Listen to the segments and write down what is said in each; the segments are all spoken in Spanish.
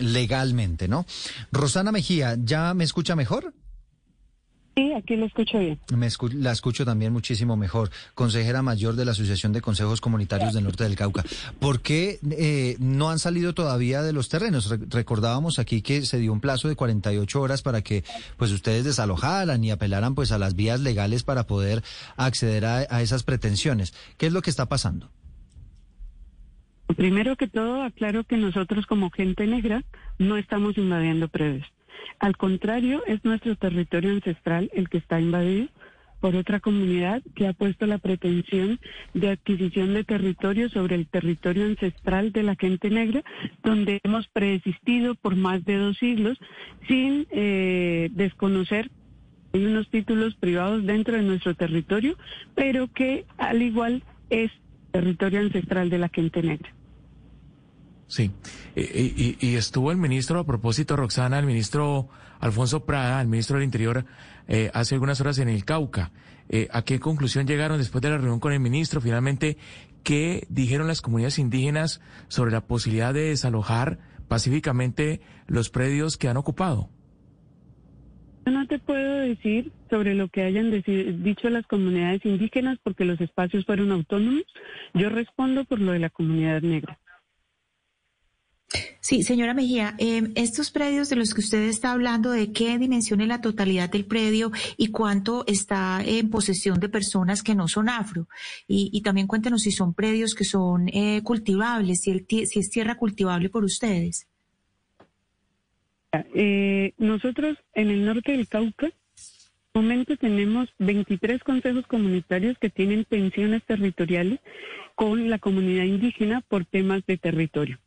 legalmente, ¿no? Rosana Mejía, ¿ya me escucha mejor? Sí, aquí lo escucho bien. Me la escucho también muchísimo mejor. Consejera mayor de la Asociación de Consejos Comunitarios del Norte del Cauca. ¿Por qué eh, no han salido todavía de los terrenos? recordábamos aquí que se dio un plazo de 48 horas para que pues ustedes desalojaran y apelaran pues a las vías legales para poder acceder a, a esas pretensiones. ¿Qué es lo que está pasando? Primero que todo, aclaro que nosotros como gente negra no estamos invadiendo predios. Al contrario, es nuestro territorio ancestral el que está invadido por otra comunidad que ha puesto la pretensión de adquisición de territorio sobre el territorio ancestral de la gente negra, donde hemos preexistido por más de dos siglos sin eh, desconocer hay unos títulos privados dentro de nuestro territorio, pero que al igual es territorio ancestral de la gente negra. Sí, y, estuvo el ministro, a propósito, Roxana, el ministro Alfonso Prada, el ministro del Interior, eh, hace algunas horas en el Cauca. Eh, ¿A qué conclusión llegaron después de la reunión con el ministro? Finalmente, ¿qué dijeron las comunidades indígenas sobre la posibilidad de desalojar pacíficamente los predios que han ocupado? No te puedo decir sobre lo que hayan dicho las comunidades indígenas porque los espacios fueron autónomos. Yo respondo por lo de la comunidad negra. Sí, señora Mejía, em, estos predios de los que usted está hablando, ¿de qué dimensión es la totalidad del predio y cuánto está en posesión de personas que no son afro? Y, también cuéntenos si son predios que son eh, cultivables, si, si es tierra cultivable por ustedes. Eh, nosotros en el norte del Cauca, momento tenemos 23 consejos comunitarios que tienen pensiones territoriales con la comunidad indígena por temas de territorio.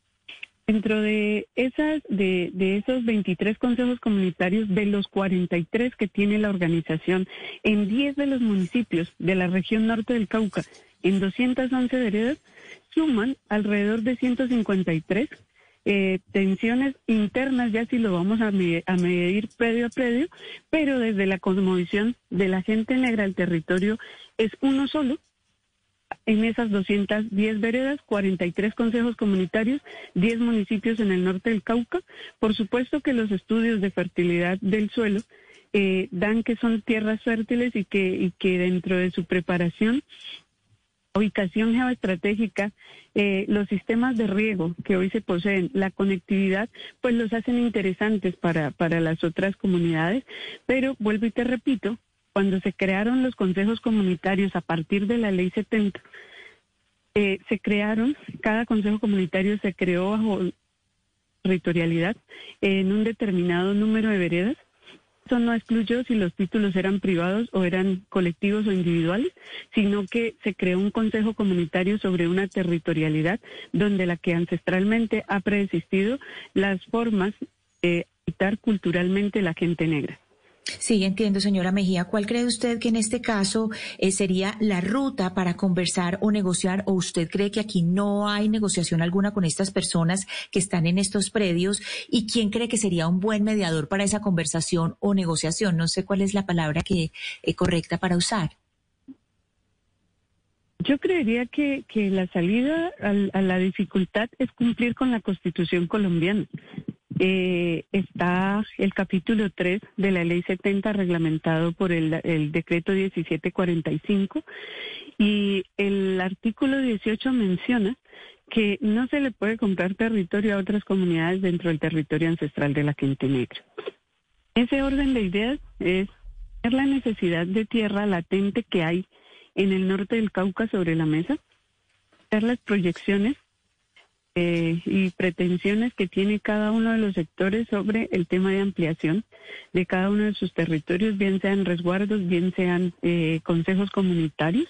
Dentro de esas, de, de, esos 23 consejos comunitarios, de los 43 que tiene la organización en 10 de los municipios de la región norte del Cauca, en 211 veredas, suman alrededor de 153 eh, tensiones internas, ya si lo vamos a, a medir predio a predio, pero desde la cosmovisión de la gente negra el territorio es uno solo, en esas 210 veredas, 43 consejos comunitarios, 10 municipios en el norte del Cauca. Por supuesto que los estudios de fertilidad del suelo eh, dan que son tierras fértiles y que, y que dentro de su preparación, ubicación geoestratégica, eh, los sistemas de riego que hoy se poseen, la conectividad, pues los hacen interesantes para, para las otras comunidades. Pero vuelvo y te repito, cuando se crearon los consejos comunitarios a partir de la ley 70, eh, se crearon, cada consejo comunitario se creó bajo territorialidad en un determinado número de veredas. Eso no excluyó si los títulos eran privados o eran colectivos o individuales, sino que se creó un consejo comunitario sobre una territorialidad donde la que ancestralmente ha preexistido las formas de habitar culturalmente la gente negra. Sí, entiendo, señora Mejía. ¿Cuál cree usted que en este caso eh, sería la ruta para conversar o negociar? ¿O usted cree que aquí no hay negociación alguna con estas personas que están en estos predios? ¿Y quién cree que sería un buen mediador para esa conversación o negociación? No sé cuál es la palabra que eh, correcta para usar. Yo creería que, que la salida a la dificultad es cumplir con la Constitución colombiana eh, está el capítulo 3 de la ley 70 reglamentado por el, decreto 1745 y el artículo 18 menciona que no se le puede comprar territorio a otras comunidades dentro del territorio ancestral de la gente negra. Ese orden de ideas es la necesidad de tierra latente que hay en el norte del Cauca sobre la mesa, ver las proyecciones eh, y pretensiones que tiene cada uno de los sectores sobre el tema de ampliación de cada uno de sus territorios, bien sean resguardos, bien sean eh, consejos comunitarios,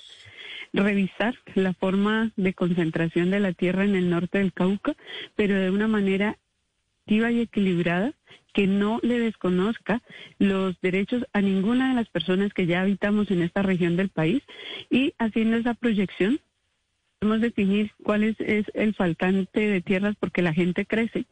revisar la forma de concentración de la tierra en el norte del Cauca, pero de una manera activa y equilibrada que no le desconozca los derechos a ninguna de las personas que ya habitamos en esta región del país y haciendo esa proyección Podemos definir cuál es, es el faltante de tierras porque la gente crece.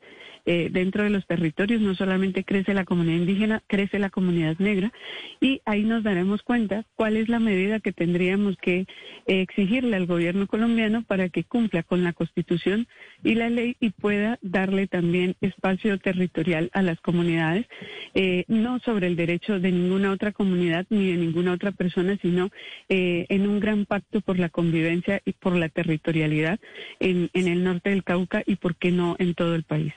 Eh, dentro de los territorios, no solamente crece la comunidad indígena, crece la comunidad negra y ahí nos daremos cuenta cuál es la medida que tendríamos que eh, exigirle al gobierno colombiano para que cumpla con la constitución y la ley y pueda darle también espacio territorial a las comunidades, eh, no sobre el derecho de ninguna otra comunidad ni de ninguna otra persona, sino en un gran pacto por la convivencia y por la territorialidad en, en el norte del Cauca y, por qué no, en todo el país.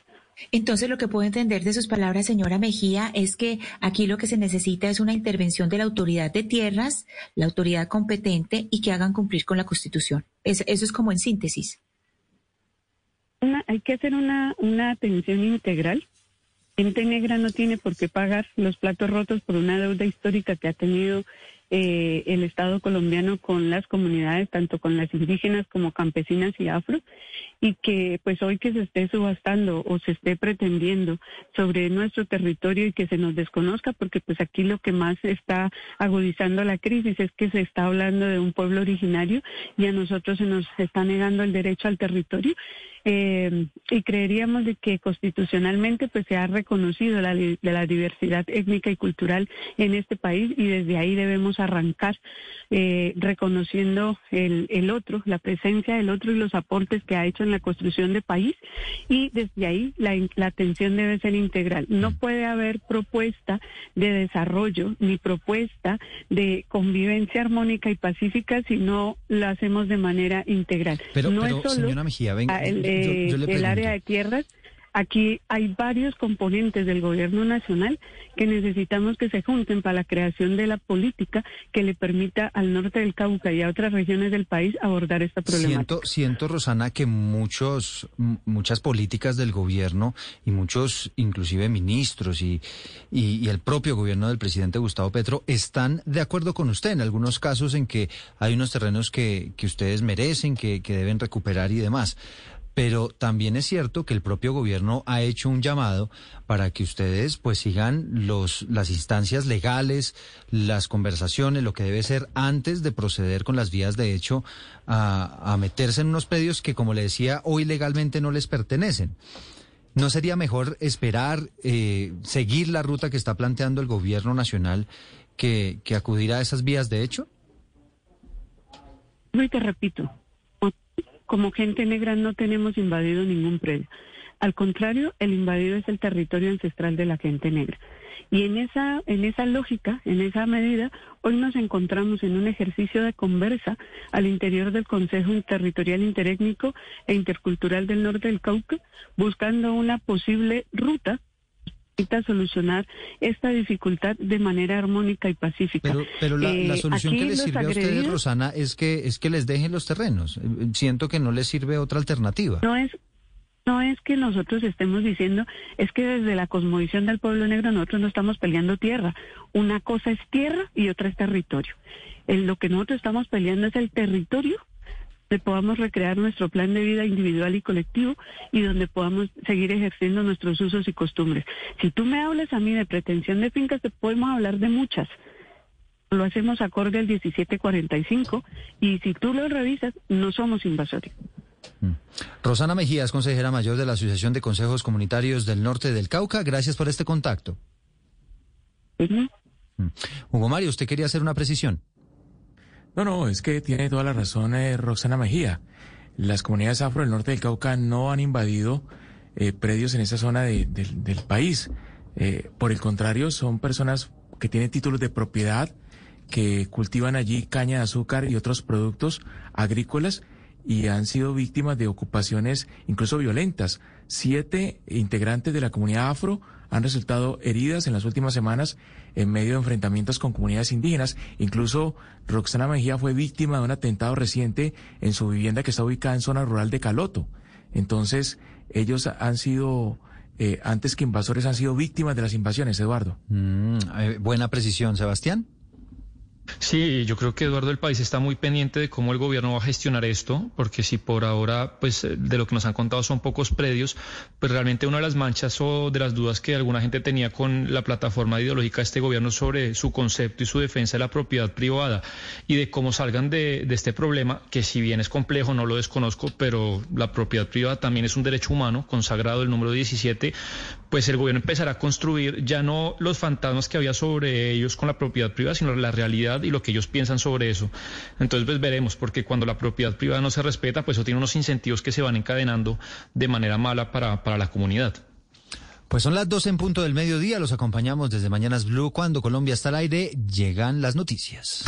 Entonces, lo que puedo entender de sus palabras, señora Mejía, es que aquí lo que se necesita es una intervención de la autoridad de tierras, la autoridad competente y que hagan cumplir con la Constitución. eso es como en síntesis. hay que hacer una, una atención integral. Gente negra no tiene por qué pagar los platos rotos por una deuda histórica que ha tenido eh, el Estado colombiano con las comunidades, tanto con las indígenas como campesinas y afro, y que pues hoy que se esté subastando o se esté pretendiendo sobre nuestro territorio y que se nos desconozca, porque pues aquí lo que más está agudizando la crisis es que se está hablando de un pueblo originario y a nosotros se nos está negando el derecho al territorio. Eh, y creeríamos de que constitucionalmente pues se ha reconocido la, la diversidad étnica y cultural en este país y desde ahí debemos arrancar eh, reconociendo el, el otro, la presencia del otro y los aportes que ha hecho en la construcción de país y desde ahí la, la atención debe ser integral. No mm. puede haber propuesta de desarrollo ni propuesta de convivencia armónica y pacífica si no lo hacemos de manera integral. Pero, no es solo señora Mejía, venga, eh, el área de tierras. Aquí hay varios componentes del gobierno nacional que necesitamos que se junten para la creación de la política que le permita al norte del Cauca y a otras regiones del país abordar esta problemática. Siento, siento Rosana, que muchos, muchas políticas del gobierno y muchos, inclusive ministros y, y, el propio gobierno del presidente Gustavo Petro están de acuerdo con usted en algunos casos en que hay unos terrenos que, que ustedes merecen, que, que deben recuperar y demás pero también es cierto que el propio gobierno ha hecho un llamado para que ustedes pues sigan los las instancias legales, las conversaciones, lo que debe ser antes de proceder con las vías de hecho a, meterse en unos predios que como le decía hoy legalmente no les pertenecen. ¿No sería mejor esperar, eh, seguir la ruta que está planteando el gobierno nacional que, que acudir a esas vías de hecho? Y te repito, como gente negra no tenemos invadido ningún predio. Al contrario, el invadido es el territorio ancestral de la gente negra. Y en esa, en esa lógica, en esa medida, hoy nos encontramos en un ejercicio de conversa al interior del Consejo Territorial Interétnico e Intercultural del Norte del Cauca, buscando una posible ruta solucionar esta dificultad de manera armónica y pacífica. Pero, pero la, eh, solución que les sirve a ustedes, Rosana, es que es que les dejen los terrenos. Eh, siento que no les sirve otra alternativa. No es no es que nosotros estemos diciendo, es que desde la cosmovisión del pueblo negro nosotros no estamos peleando tierra. Una cosa es tierra y otra es territorio. En lo que nosotros estamos peleando es el territorio donde podamos recrear nuestro plan de vida individual y colectivo y donde podamos seguir ejerciendo nuestros usos y costumbres. Si tú me hablas a mí de pretensión de fincas, te podemos hablar de muchas. Lo hacemos acorde al 1745 y si tú lo revisas, no somos invasores. Mm. Rosana Mejías, consejera mayor de la Asociación de Consejos Comunitarios del Norte del Cauca, gracias por este contacto. Mm. Hugo Mario, usted quería hacer una precisión. No, no, es que tiene toda la razón eh, Roxana Mejía. Las comunidades afro del norte del Cauca no han invadido eh, predios en esa zona del país. Eh, por el contrario, son personas que tienen títulos de propiedad, que cultivan allí caña de azúcar y otros productos agrícolas y han sido víctimas de ocupaciones incluso violentas. Siete integrantes de la comunidad afro han resultado heridas en las últimas semanas en medio de enfrentamientos con comunidades indígenas. Incluso Roxana Mejía fue víctima de un atentado reciente en su vivienda que está ubicada en zona rural de Caloto. Entonces, ellos han sido, eh, antes que invasores, han sido víctimas de las invasiones, Eduardo. Mm, eh, buena precisión, Sebastián. Sí, yo creo que Eduardo el país está muy pendiente de cómo el gobierno va a gestionar esto, porque si por ahora, pues eh, de lo que nos han contado son pocos predios, pues realmente una de las manchas o de las dudas que alguna gente tenía con la plataforma ideológica de este gobierno sobre su concepto y su defensa de la propiedad privada y de cómo salgan de, de este problema, que si bien es complejo, no lo desconozco, pero la propiedad privada también es un derecho humano consagrado el número 17, pues el gobierno empezará a construir ya no los fantasmas que había sobre ellos con la propiedad privada, sino la realidad y lo que ellos piensan sobre eso. Entonces, pues veremos, porque cuando la propiedad privada no se respeta, pues eso tiene unos incentivos que se van encadenando de manera mala para, para la comunidad. Pues son las 12 en punto del mediodía, los acompañamos desde Mañanas Blue cuando Colombia está al aire, llegan las noticias.